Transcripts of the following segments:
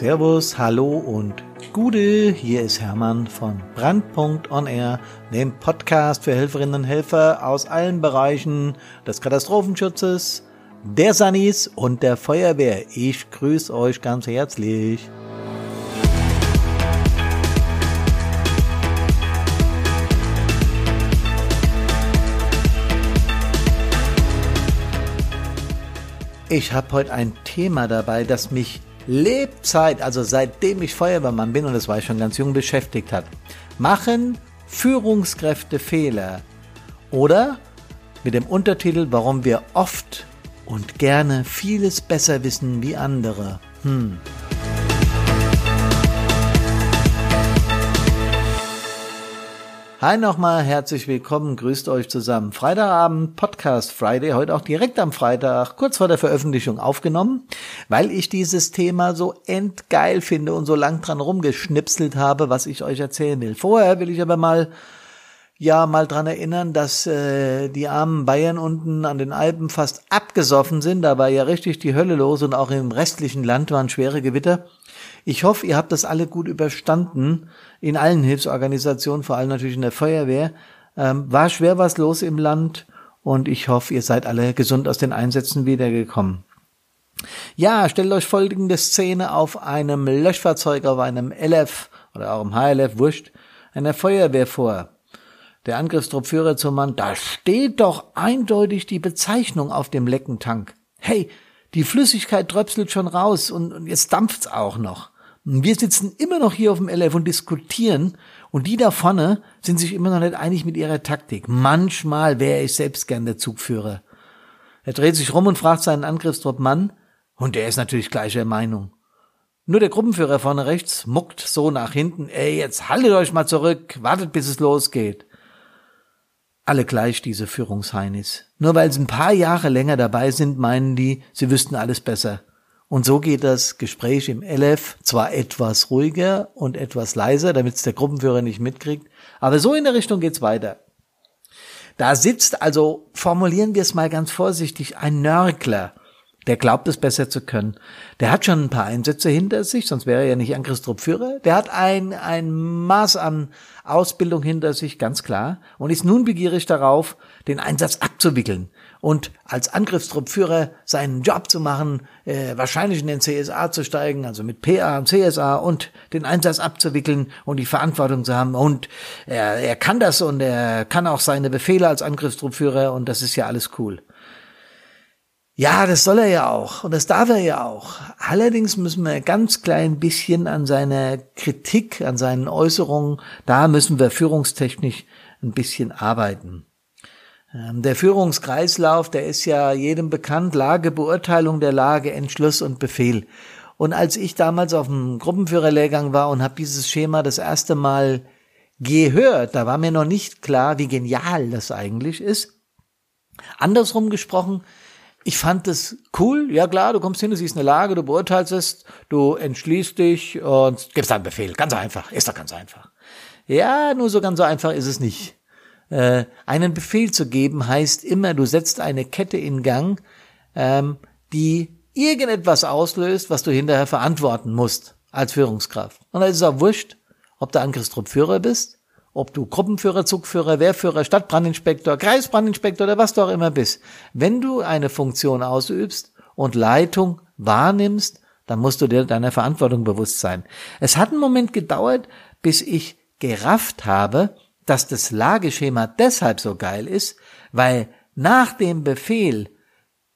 Servus, hallo und Gude. Hier ist Hermann von Brandpunkt On Air, dem Podcast für Helferinnen und Helfer aus allen Bereichen des Katastrophenschutzes, der Sanis und der Feuerwehr. Ich grüße euch ganz herzlich. Ich habe heute ein Thema dabei, das mich Lebzeit, also seitdem ich Feuerwehrmann bin und das war ich schon ganz jung beschäftigt hat. Machen Führungskräfte Fehler? Oder mit dem Untertitel, warum wir oft und gerne vieles besser wissen wie andere. Hm. Hi nochmal, herzlich willkommen, grüßt euch zusammen. Freitagabend, Podcast Friday, heute auch direkt am Freitag, kurz vor der Veröffentlichung aufgenommen, weil ich dieses Thema so endgeil finde und so lang dran rumgeschnipselt habe, was ich euch erzählen will. Vorher will ich aber mal ja mal dran erinnern, dass äh, die armen Bayern unten an den Alpen fast abgesoffen sind. Da war ja richtig die Hölle los und auch im restlichen Land waren schwere Gewitter. Ich hoffe, ihr habt das alle gut überstanden in allen Hilfsorganisationen, vor allem natürlich in der Feuerwehr. Ähm, war schwer was los im Land und ich hoffe, ihr seid alle gesund aus den Einsätzen wiedergekommen. Ja, stellt euch folgende Szene auf einem Löschfahrzeug, auf einem LF oder auch im HLF, wurscht, einer Feuerwehr vor. Der Angriffstruppführer zum Mann, da steht doch eindeutig die Bezeichnung auf dem Leckentank. Hey, die Flüssigkeit tröpselt schon raus und, und jetzt dampft's auch noch. Und wir sitzen immer noch hier auf dem LF und diskutieren und die da vorne sind sich immer noch nicht einig mit ihrer Taktik. Manchmal wäre ich selbst gern der Zugführer. Er dreht sich rum und fragt seinen Angriffstrupp Mann und der ist natürlich gleicher Meinung. Nur der Gruppenführer vorne rechts muckt so nach hinten, ey, jetzt haltet euch mal zurück, wartet bis es losgeht alle gleich, diese Führungsheinis. Nur weil sie ein paar Jahre länger dabei sind, meinen die, sie wüssten alles besser. Und so geht das Gespräch im LF zwar etwas ruhiger und etwas leiser, damit es der Gruppenführer nicht mitkriegt, aber so in der Richtung geht's weiter. Da sitzt also, formulieren wir es mal ganz vorsichtig, ein Nörgler, der glaubt es besser zu können. Der hat schon ein paar Einsätze hinter sich, sonst wäre er ja nicht Angriffstruppführer. Der hat ein, ein Maß an Ausbildung hinter sich, ganz klar, und ist nun begierig darauf, den Einsatz abzuwickeln und als Angriffstruppführer seinen Job zu machen, äh, wahrscheinlich in den CSA zu steigen, also mit PA und CSA und den Einsatz abzuwickeln und die Verantwortung zu haben. Und er, er kann das und er kann auch seine Befehle als Angriffstruppführer und das ist ja alles cool. Ja, das soll er ja auch und das darf er ja auch. Allerdings müssen wir ganz klein bisschen an seiner Kritik, an seinen Äußerungen, da müssen wir führungstechnisch ein bisschen arbeiten. Ähm, der Führungskreislauf, der ist ja jedem bekannt, Lage, Beurteilung der Lage, Entschluss und Befehl. Und als ich damals auf dem Gruppenführerlehrgang war und habe dieses Schema das erste Mal gehört, da war mir noch nicht klar, wie genial das eigentlich ist. Andersrum gesprochen, ich fand es cool. Ja klar, du kommst hin, du siehst eine Lage, du beurteilst es, du entschließt dich und gibst einen Befehl. Ganz einfach. Ist doch ganz einfach. Ja, nur so ganz so einfach ist es nicht. Äh, einen Befehl zu geben heißt immer, du setzt eine Kette in Gang, ähm, die irgendetwas auslöst, was du hinterher verantworten musst als Führungskraft. Und da ist es auch wurscht, ob du Angriffstruppführer bist ob du Gruppenführer, Zugführer, Wehrführer, Stadtbrandinspektor, Kreisbrandinspektor oder was du auch immer bist. Wenn du eine Funktion ausübst und Leitung wahrnimmst, dann musst du dir deiner Verantwortung bewusst sein. Es hat einen Moment gedauert, bis ich gerafft habe, dass das Lageschema deshalb so geil ist, weil nach dem Befehl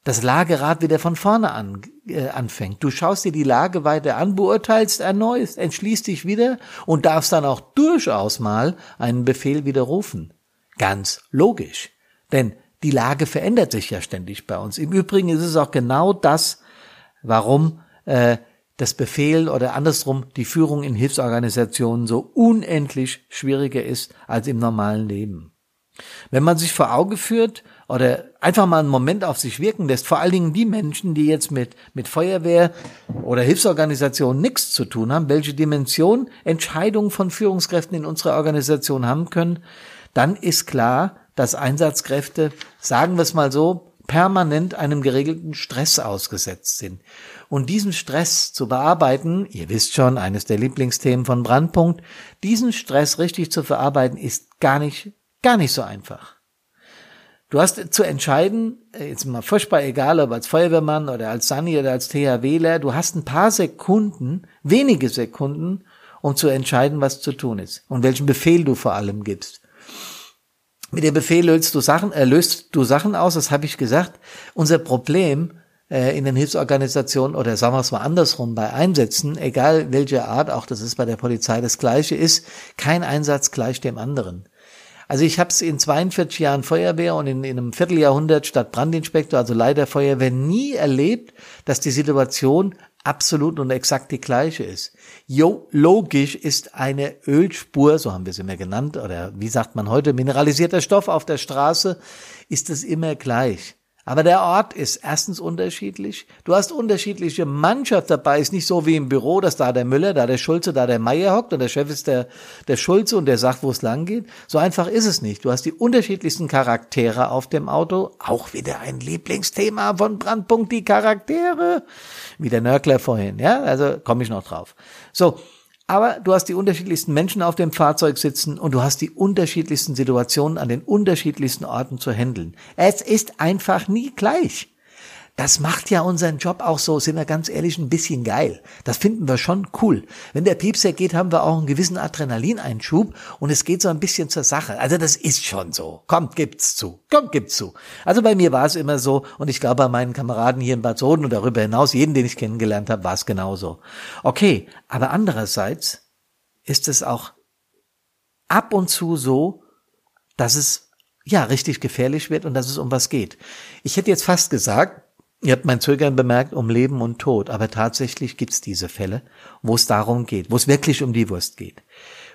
das Lagerad wieder von vorne an, äh, anfängt. Du schaust dir die Lage weiter an, beurteilst erneut, entschließt dich wieder und darfst dann auch durchaus mal einen Befehl widerrufen. Ganz logisch. Denn die Lage verändert sich ja ständig bei uns. Im Übrigen ist es auch genau das, warum äh, das Befehl oder andersrum die Führung in Hilfsorganisationen so unendlich schwieriger ist als im normalen Leben. Wenn man sich vor Auge führt, oder einfach mal einen Moment auf sich wirken lässt, vor allen Dingen die Menschen, die jetzt mit, mit Feuerwehr oder Hilfsorganisationen nichts zu tun haben, welche Dimension Entscheidungen von Führungskräften in unserer Organisation haben können, dann ist klar, dass Einsatzkräfte, sagen wir es mal so, permanent einem geregelten Stress ausgesetzt sind. Und diesen Stress zu bearbeiten, ihr wisst schon, eines der Lieblingsthemen von Brandpunkt, diesen Stress richtig zu verarbeiten, ist gar nicht, gar nicht so einfach. Du hast zu entscheiden, äh, jetzt mal furchtbar egal, ob als Feuerwehrmann oder als Sani oder als THWler, du hast ein paar Sekunden, wenige Sekunden, um zu entscheiden, was zu tun ist und welchen Befehl du vor allem gibst. Mit dem Befehl löst du Sachen, äh, löst du Sachen aus, das habe ich gesagt. Unser Problem äh, in den Hilfsorganisationen oder sagen wir es mal andersrum, bei Einsätzen, egal welcher Art, auch das ist bei der Polizei das gleiche, ist kein Einsatz gleich dem anderen. Also ich habe es in 42 Jahren Feuerwehr und in, in einem Vierteljahrhundert statt Brandinspektor, also leider Feuerwehr, nie erlebt, dass die Situation absolut und exakt die gleiche ist. Jo, logisch ist eine Ölspur, so haben wir sie immer genannt, oder wie sagt man heute, mineralisierter Stoff auf der Straße, ist es immer gleich. Aber der Ort ist erstens unterschiedlich. Du hast unterschiedliche Mannschaft dabei. Ist nicht so wie im Büro, dass da der Müller, da der Schulze, da der Meier hockt und der Chef ist der, der Schulze und der sagt, wo es lang geht. So einfach ist es nicht. Du hast die unterschiedlichsten Charaktere auf dem Auto. Auch wieder ein Lieblingsthema von Brandpunkt, die Charaktere. Wie der Nörgler vorhin, ja? Also komme ich noch drauf. So. Aber du hast die unterschiedlichsten Menschen auf dem Fahrzeug sitzen und du hast die unterschiedlichsten Situationen an den unterschiedlichsten Orten zu handeln. Es ist einfach nie gleich. Das macht ja unseren Job auch so, sind wir ganz ehrlich, ein bisschen geil. Das finden wir schon cool. Wenn der Piepser geht, haben wir auch einen gewissen Adrenalineinschub und es geht so ein bisschen zur Sache. Also das ist schon so. Kommt, gibt's zu. Kommt, gibt's zu. Also bei mir war es immer so und ich glaube bei meinen Kameraden hier in Bad Soden und darüber hinaus, jeden, den ich kennengelernt habe, war es genauso. Okay, aber andererseits ist es auch ab und zu so, dass es ja richtig gefährlich wird und dass es um was geht. Ich hätte jetzt fast gesagt, Ihr habt mein Zögern bemerkt um Leben und Tod, aber tatsächlich gibt's diese Fälle, wo es darum geht, wo es wirklich um die Wurst geht.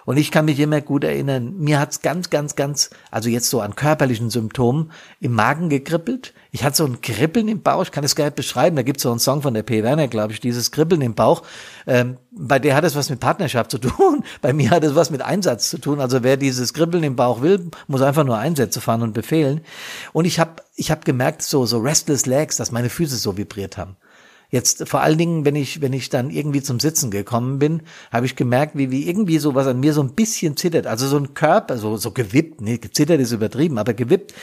Und ich kann mich immer gut erinnern, mir hat's ganz, ganz, ganz, also jetzt so an körperlichen Symptomen, im Magen gekribbelt. Ich hatte so ein Kribbeln im Bauch, ich kann es gar nicht beschreiben. Da gibt's so einen Song von der P. Werner, glaube ich, dieses Kribbeln im Bauch. Ähm, bei der hat es was mit Partnerschaft zu tun. Bei mir hat es was mit Einsatz zu tun. Also wer dieses Kribbeln im Bauch will, muss einfach nur Einsätze fahren und befehlen. Und ich habe ich hab gemerkt, so, so restless legs, dass meine Füße so vibriert haben. Jetzt vor allen Dingen, wenn ich, wenn ich dann irgendwie zum Sitzen gekommen bin, habe ich gemerkt, wie, wie irgendwie sowas an mir so ein bisschen zittert. Also so ein Körper, so, so gewippt, nee, gezittert ist übertrieben, aber gewippt.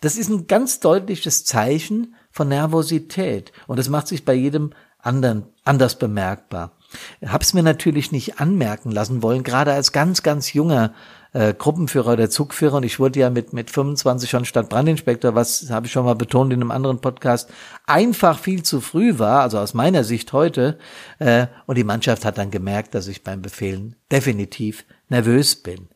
Das ist ein ganz deutliches Zeichen von Nervosität. Und das macht sich bei jedem anderen anders bemerkbar. Hab's mir natürlich nicht anmerken lassen wollen, gerade als ganz, ganz junger äh, Gruppenführer oder Zugführer und ich wurde ja mit, mit 25 schon Stadtbrandinspektor, was habe ich schon mal betont in einem anderen Podcast, einfach viel zu früh war, also aus meiner Sicht heute. Äh, und die Mannschaft hat dann gemerkt, dass ich beim Befehlen definitiv nervös bin.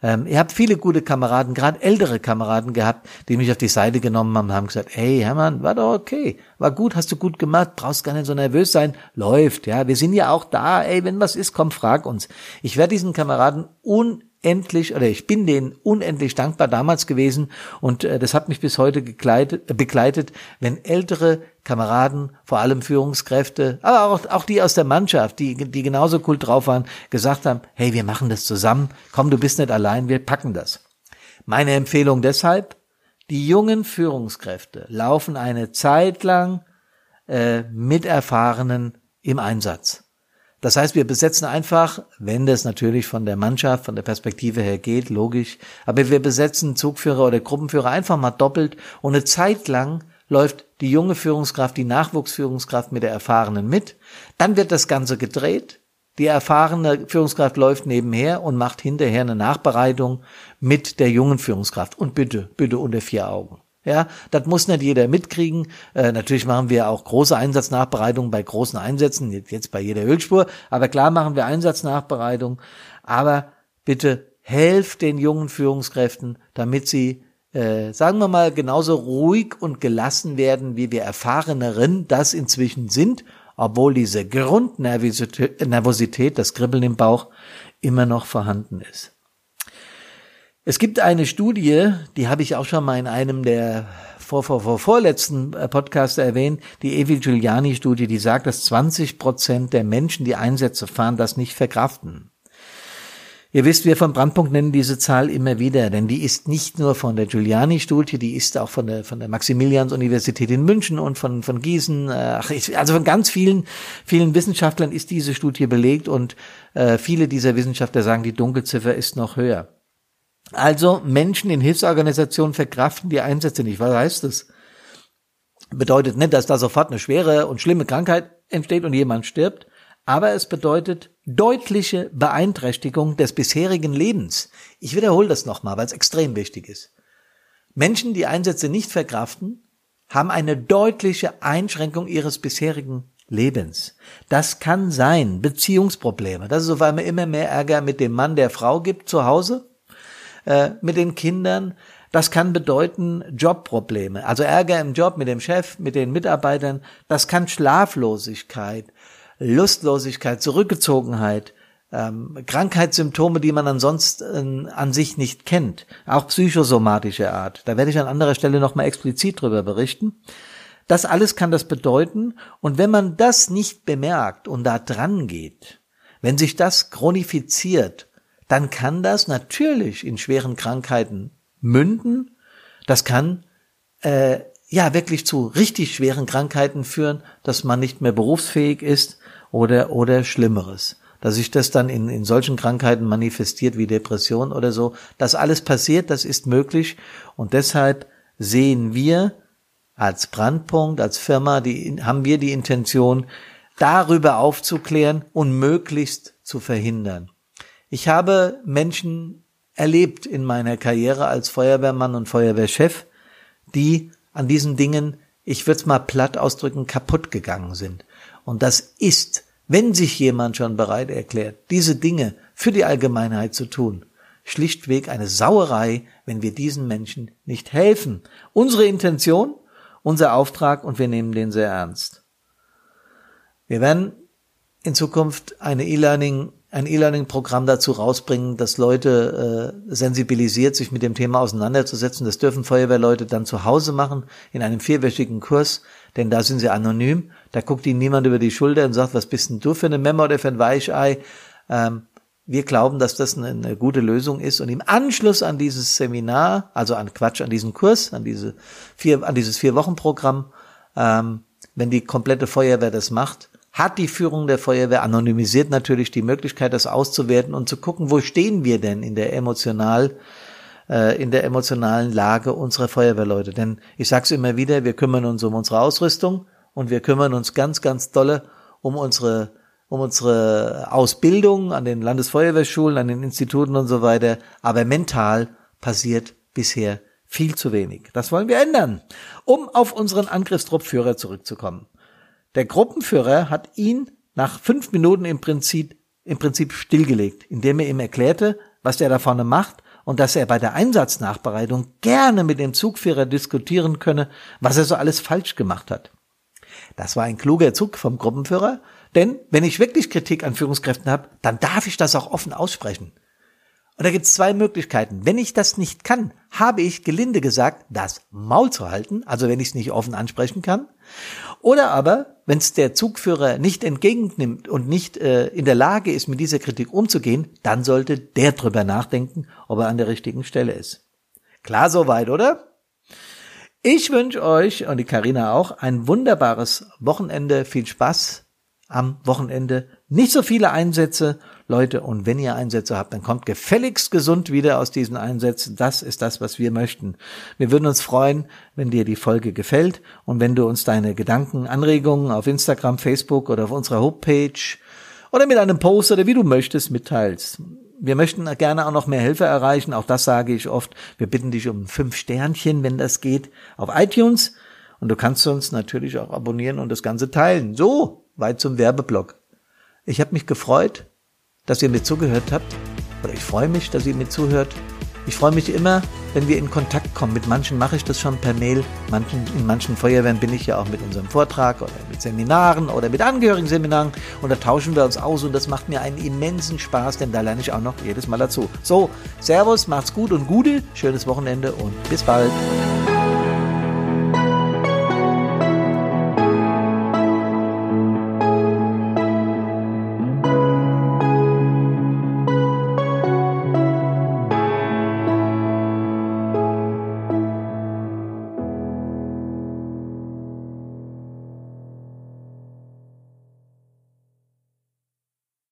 Ähm, ihr habt viele gute Kameraden, gerade ältere Kameraden gehabt, die mich auf die Seite genommen haben und haben gesagt, hey Hermann, war doch okay, war gut, hast du gut gemacht, brauchst gar nicht so nervös sein, läuft, ja, wir sind ja auch da, ey, wenn was ist, komm, frag uns. Ich werde diesen Kameraden un unendlich oder ich bin denen unendlich dankbar damals gewesen und äh, das hat mich bis heute gekleidet, äh, begleitet, wenn ältere Kameraden, vor allem Führungskräfte, aber auch, auch die aus der Mannschaft, die, die genauso cool drauf waren, gesagt haben, hey, wir machen das zusammen, komm, du bist nicht allein, wir packen das. Meine Empfehlung deshalb, die jungen Führungskräfte laufen eine Zeit lang äh, mit Erfahrenen im Einsatz. Das heißt, wir besetzen einfach, wenn das natürlich von der Mannschaft, von der Perspektive her geht, logisch, aber wir besetzen Zugführer oder Gruppenführer einfach mal doppelt und eine Zeit lang läuft die junge Führungskraft, die Nachwuchsführungskraft mit der erfahrenen mit. Dann wird das Ganze gedreht. Die erfahrene Führungskraft läuft nebenher und macht hinterher eine Nachbereitung mit der jungen Führungskraft. Und bitte, bitte unter vier Augen. Ja, das muss nicht jeder mitkriegen. Äh, natürlich machen wir auch große Einsatznachbereitungen bei großen Einsätzen, jetzt bei jeder Ölspur. Aber klar machen wir Einsatznachbereitung. Aber bitte helft den jungen Führungskräften, damit sie, äh, sagen wir mal, genauso ruhig und gelassen werden, wie wir Erfahreneren das inzwischen sind, obwohl diese Grundnervosität, das Kribbeln im Bauch immer noch vorhanden ist. Es gibt eine Studie, die habe ich auch schon mal in einem der vor, vor, vor vorletzten äh, Podcasts erwähnt, die Evi Giuliani-Studie, die sagt, dass 20 Prozent der Menschen, die Einsätze fahren, das nicht verkraften. Ihr wisst, wir von Brandpunkt nennen diese Zahl immer wieder, denn die ist nicht nur von der Giuliani-Studie, die ist auch von der, von der Maximilians-Universität in München und von, von Gießen, äh, also von ganz vielen, vielen Wissenschaftlern ist diese Studie belegt und äh, viele dieser Wissenschaftler sagen, die Dunkelziffer ist noch höher. Also Menschen in Hilfsorganisationen verkraften die Einsätze nicht. Was heißt das? Bedeutet nicht, dass da sofort eine schwere und schlimme Krankheit entsteht und jemand stirbt, aber es bedeutet deutliche Beeinträchtigung des bisherigen Lebens. Ich wiederhole das nochmal, weil es extrem wichtig ist. Menschen, die Einsätze nicht verkraften, haben eine deutliche Einschränkung ihres bisherigen Lebens. Das kann sein Beziehungsprobleme, dass es auf einmal immer mehr Ärger mit dem Mann der Frau gibt zu Hause, äh, mit den Kindern. Das kann bedeuten Jobprobleme, also Ärger im Job mit dem Chef, mit den Mitarbeitern. Das kann Schlaflosigkeit, Lustlosigkeit, Zurückgezogenheit, ähm, Krankheitssymptome, die man ansonsten äh, an sich nicht kennt, auch psychosomatische Art. Da werde ich an anderer Stelle nochmal explizit drüber berichten. Das alles kann das bedeuten. Und wenn man das nicht bemerkt und da dran geht, wenn sich das chronifiziert, dann kann das natürlich in schweren Krankheiten münden. Das kann äh, ja wirklich zu richtig schweren Krankheiten führen, dass man nicht mehr berufsfähig ist oder, oder Schlimmeres. Dass sich das dann in, in solchen Krankheiten manifestiert wie Depression oder so. Das alles passiert, das ist möglich. Und deshalb sehen wir als Brandpunkt, als Firma, die, haben wir die Intention, darüber aufzuklären und möglichst zu verhindern. Ich habe Menschen erlebt in meiner Karriere als Feuerwehrmann und Feuerwehrchef, die an diesen Dingen, ich würde es mal platt ausdrücken, kaputt gegangen sind. Und das ist, wenn sich jemand schon bereit erklärt, diese Dinge für die Allgemeinheit zu tun, schlichtweg eine Sauerei, wenn wir diesen Menschen nicht helfen. Unsere Intention, unser Auftrag und wir nehmen den sehr ernst. Wir werden in Zukunft eine E-Learning ein E-Learning-Programm dazu rausbringen, dass Leute äh, sensibilisiert, sich mit dem Thema auseinanderzusetzen. Das dürfen Feuerwehrleute dann zu Hause machen, in einem vierwöchigen Kurs, denn da sind sie anonym. Da guckt ihnen niemand über die Schulter und sagt, was bist denn du für eine Memo oder für ein Weichei? Ähm, wir glauben, dass das eine, eine, gute Lösung ist. Und im Anschluss an dieses Seminar, also an Quatsch, an diesen Kurs, an diese vier, an dieses Vier-Wochen-Programm, ähm, wenn die komplette Feuerwehr das macht, hat die Führung der Feuerwehr anonymisiert natürlich die Möglichkeit, das auszuwerten und zu gucken, wo stehen wir denn in der emotional äh, in der emotionalen Lage unserer Feuerwehrleute. Denn ich sage es immer wieder, wir kümmern uns um unsere Ausrüstung und wir kümmern uns ganz, ganz dolle um unsere um unsere Ausbildung an den Landesfeuerwehrschulen, an den Instituten und so weiter. Aber mental passiert bisher viel zu wenig. Das wollen wir ändern, um auf unseren Angriffstruppführer zurückzukommen. Der Gruppenführer hat ihn nach fünf Minuten im Prinzip, im Prinzip stillgelegt, indem er ihm erklärte, was er da vorne macht und dass er bei der Einsatznachbereitung gerne mit dem Zugführer diskutieren könne, was er so alles falsch gemacht hat. Das war ein kluger Zug vom Gruppenführer, denn wenn ich wirklich Kritik an Führungskräften habe, dann darf ich das auch offen aussprechen. Und da gibt es zwei Möglichkeiten. Wenn ich das nicht kann, habe ich gelinde gesagt, das Maul zu halten, also wenn ich es nicht offen ansprechen kann. Oder aber, wenn es der Zugführer nicht entgegennimmt und nicht äh, in der Lage ist, mit dieser Kritik umzugehen, dann sollte der drüber nachdenken, ob er an der richtigen Stelle ist. Klar soweit, oder? Ich wünsche euch und die Karina auch ein wunderbares Wochenende. Viel Spaß am Wochenende. Nicht so viele Einsätze Leute, und wenn ihr Einsätze habt, dann kommt gefälligst gesund wieder aus diesen Einsätzen. Das ist das, was wir möchten. Wir würden uns freuen, wenn dir die Folge gefällt und wenn du uns deine Gedanken, Anregungen auf Instagram, Facebook oder auf unserer Homepage oder mit einem Post oder wie du möchtest mitteilst. Wir möchten gerne auch noch mehr Hilfe erreichen. Auch das sage ich oft. Wir bitten dich um fünf Sternchen, wenn das geht, auf iTunes. Und du kannst uns natürlich auch abonnieren und das Ganze teilen. So, weit zum Werbeblock. Ich habe mich gefreut, dass ihr mir zugehört habt. Oder ich freue mich, dass ihr mir zuhört. Ich freue mich immer, wenn wir in Kontakt kommen. Mit manchen mache ich das schon per Mail. Manchen, in manchen Feuerwehren bin ich ja auch mit unserem Vortrag oder mit Seminaren oder mit Angehörigen-Seminaren und da tauschen wir uns aus und das macht mir einen immensen Spaß, denn da lerne ich auch noch jedes Mal dazu. So, Servus, macht's gut und Gute, schönes Wochenende und bis bald.